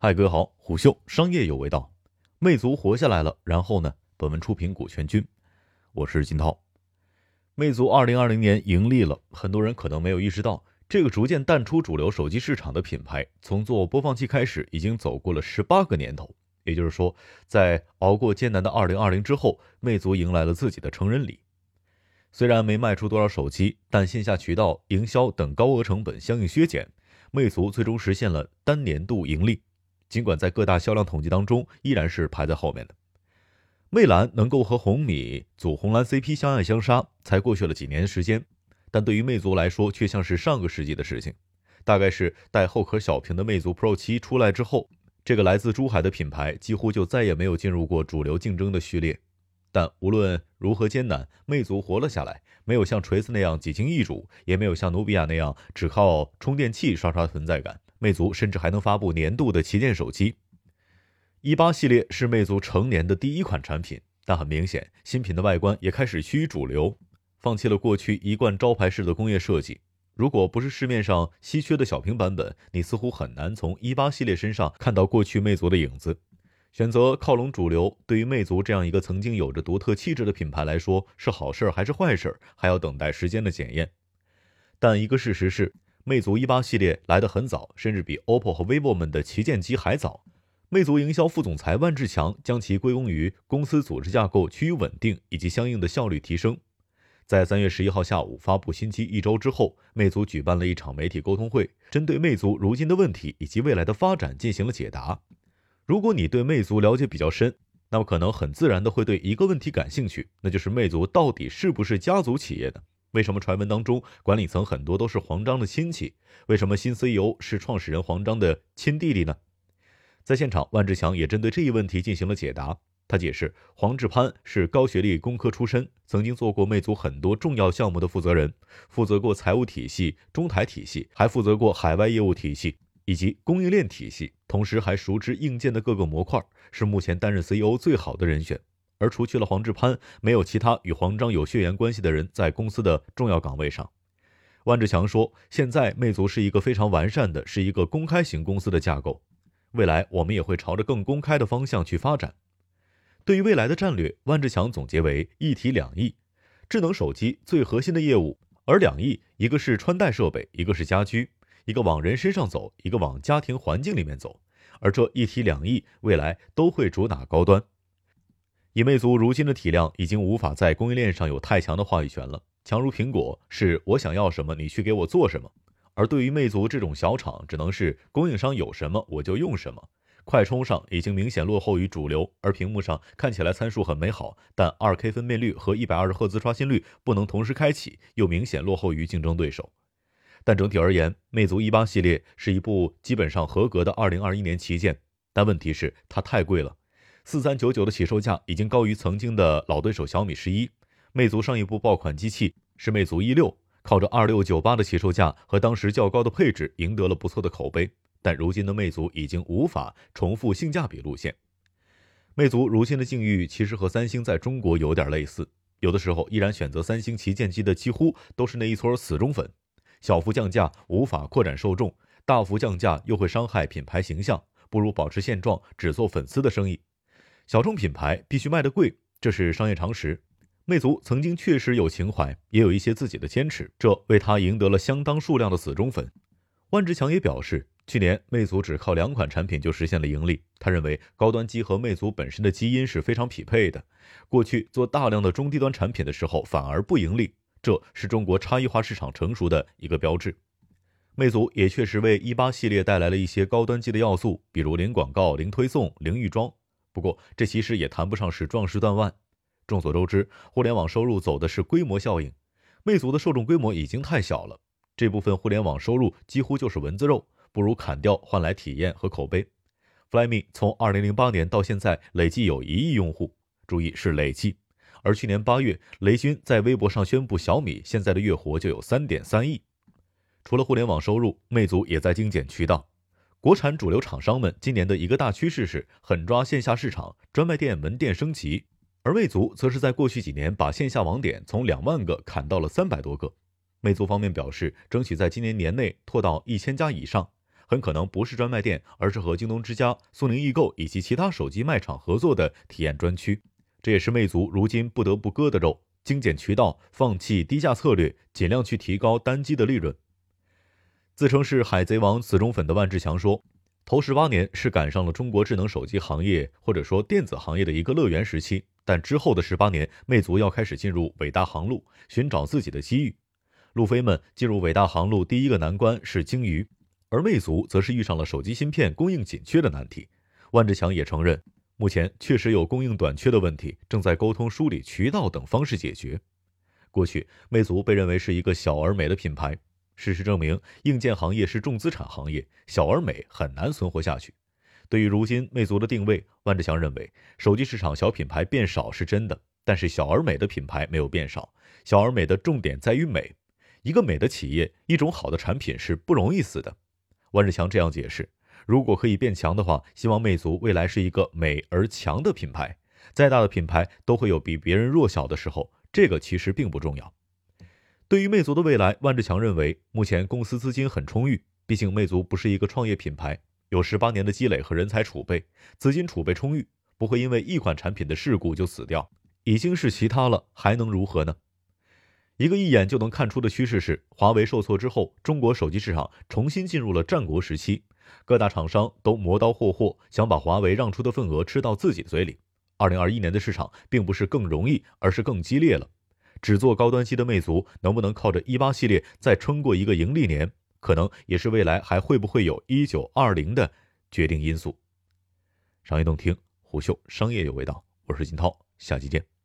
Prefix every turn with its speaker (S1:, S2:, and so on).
S1: 嗨，各位好，虎嗅商业有味道，魅族活下来了。然后呢？本文出品股权君，我是金涛。魅族二零二零年盈利了，很多人可能没有意识到，这个逐渐淡出主流手机市场的品牌，从做播放器开始，已经走过了十八个年头。也就是说，在熬过艰难的二零二零之后，魅族迎来了自己的成人礼。虽然没卖出多少手机，但线下渠道营销等高额成本相应削减，魅族最终实现了单年度盈利。尽管在各大销量统计当中依然是排在后面的，魅蓝能够和红米组红蓝 CP 相爱相杀，才过去了几年时间，但对于魅族来说却像是上个世纪的事情。大概是带后壳小屏的魅族 Pro 七出来之后，这个来自珠海的品牌几乎就再也没有进入过主流竞争的序列。但无论如何艰难，魅族活了下来，没有像锤子那样几经易主，也没有像努比亚那样只靠充电器刷刷存在感。魅族甚至还能发布年度的旗舰手机，一八系列是魅族成年的第一款产品，但很明显，新品的外观也开始趋于主流，放弃了过去一贯招牌式的工业设计。如果不是市面上稀缺的小屏版本，你似乎很难从一八系列身上看到过去魅族的影子。选择靠拢主流，对于魅族这样一个曾经有着独特气质的品牌来说，是好事还是坏事，还要等待时间的检验。但一个事实是。魅族一八系列来得很早，甚至比 OPPO 和 vivo 们的旗舰机还早。魅族营销副总裁万志强将其归功于公司组织架构趋于稳定以及相应的效率提升。在三月十一号下午发布新机一周之后，魅族举办了一场媒体沟通会，针对魅族如今的问题以及未来的发展进行了解答。如果你对魅族了解比较深，那么可能很自然的会对一个问题感兴趣，那就是魅族到底是不是家族企业呢？为什么传闻当中管理层很多都是黄章的亲戚？为什么新 CEO 是创始人黄章的亲弟弟呢？在现场，万志强也针对这一问题进行了解答。他解释，黄志攀是高学历工科出身，曾经做过魅族很多重要项目的负责人，负责过财务体系、中台体系，还负责过海外业务体系以及供应链体系，同时还熟知硬件的各个模块，是目前担任 CEO 最好的人选。而除去了黄志攀，没有其他与黄章有血缘关系的人在公司的重要岗位上。万志强说：“现在魅族是一个非常完善的，是一个公开型公司的架构。未来我们也会朝着更公开的方向去发展。对于未来的战略，万志强总结为一体两翼：智能手机最核心的业务，而两翼，一个是穿戴设备，一个是家居，一个往人身上走，一个往家庭环境里面走。而这一体两翼，未来都会主打高端。”以魅族如今的体量，已经无法在供应链上有太强的话语权了。强如苹果，是我想要什么，你去给我做什么；而对于魅族这种小厂，只能是供应商有什么我就用什么。快充上已经明显落后于主流，而屏幕上看起来参数很美好，但 2K 分辨率和120赫兹刷新率不能同时开启，又明显落后于竞争对手。但整体而言，魅族一八系列是一部基本上合格的2021年旗舰，但问题是它太贵了。四三九九的起售价已经高于曾经的老对手小米十一，魅族上一部爆款机器是魅族一六，靠着二六九八的起售价和当时较高的配置赢得了不错的口碑。但如今的魅族已经无法重复性价比路线。魅族如今的境遇其实和三星在中国有点类似，有的时候依然选择三星旗舰机的几乎都是那一撮死忠粉，小幅降价无法扩展受众，大幅降价又会伤害品牌形象，不如保持现状，只做粉丝的生意。小众品牌必须卖得贵，这是商业常识。魅族曾经确实有情怀，也有一些自己的坚持，这为他赢得了相当数量的死忠粉。万志强也表示，去年魅族只靠两款产品就实现了盈利。他认为高端机和魅族本身的基因是非常匹配的。过去做大量的中低端产品的时候反而不盈利，这是中国差异化市场成熟的一个标志。魅族也确实为一八系列带来了一些高端机的要素，比如零广告、零推送、零预装。不过，这其实也谈不上是壮士断腕。众所周知，互联网收入走的是规模效应，魅族的受众规模已经太小了，这部分互联网收入几乎就是蚊子肉，不如砍掉换来体验和口碑。Flyme 从2008年到现在累计有一亿用户，注意是累计。而去年八月，雷军在微博上宣布，小米现在的月活就有3.3亿。除了互联网收入，魅族也在精简渠道。国产主流厂商们今年的一个大趋势是狠抓线下市场，专卖店门店升级，而魅族则是在过去几年把线下网点从两万个砍到了三百多个。魅族方面表示，争取在今年年内拓到一千家以上，很可能不是专卖店，而是和京东之家、苏宁易购以及其他手机卖场合作的体验专区。这也是魅族如今不得不割的肉，精简渠道，放弃低价策略，尽量去提高单机的利润。自称是海贼王死忠粉的万志强说：“头十八年是赶上了中国智能手机行业或者说电子行业的一个乐园时期，但之后的十八年，魅族要开始进入伟大航路，寻找自己的机遇。路飞们进入伟大航路第一个难关是鲸鱼，而魅族则是遇上了手机芯片供应紧缺的难题。万志强也承认。”目前确实有供应短缺的问题，正在沟通梳理渠道等方式解决。过去，魅族被认为是一个小而美的品牌。事实证明，硬件行业是重资产行业，小而美很难存活下去。对于如今魅族的定位，万志强认为，手机市场小品牌变少是真的，但是小而美的品牌没有变少。小而美的重点在于美。一个美的企业，一种好的产品是不容易死的。万志强这样解释。如果可以变强的话，希望魅族未来是一个美而强的品牌。再大的品牌都会有比别人弱小的时候，这个其实并不重要。对于魅族的未来，万志强认为，目前公司资金很充裕，毕竟魅族不是一个创业品牌，有十八年的积累和人才储备，资金储备充裕，不会因为一款产品的事故就死掉。已经是其他了，还能如何呢？一个一眼就能看出的趋势是，华为受挫之后，中国手机市场重新进入了战国时期。各大厂商都磨刀霍霍，想把华为让出的份额吃到自己嘴里。二零二一年的市场并不是更容易，而是更激烈了。只做高端机的魅族能不能靠着一八系列再撑过一个盈利年，可能也是未来还会不会有一九二零的决定因素。商业洞听，虎嗅商业有味道，我是金涛，下期见。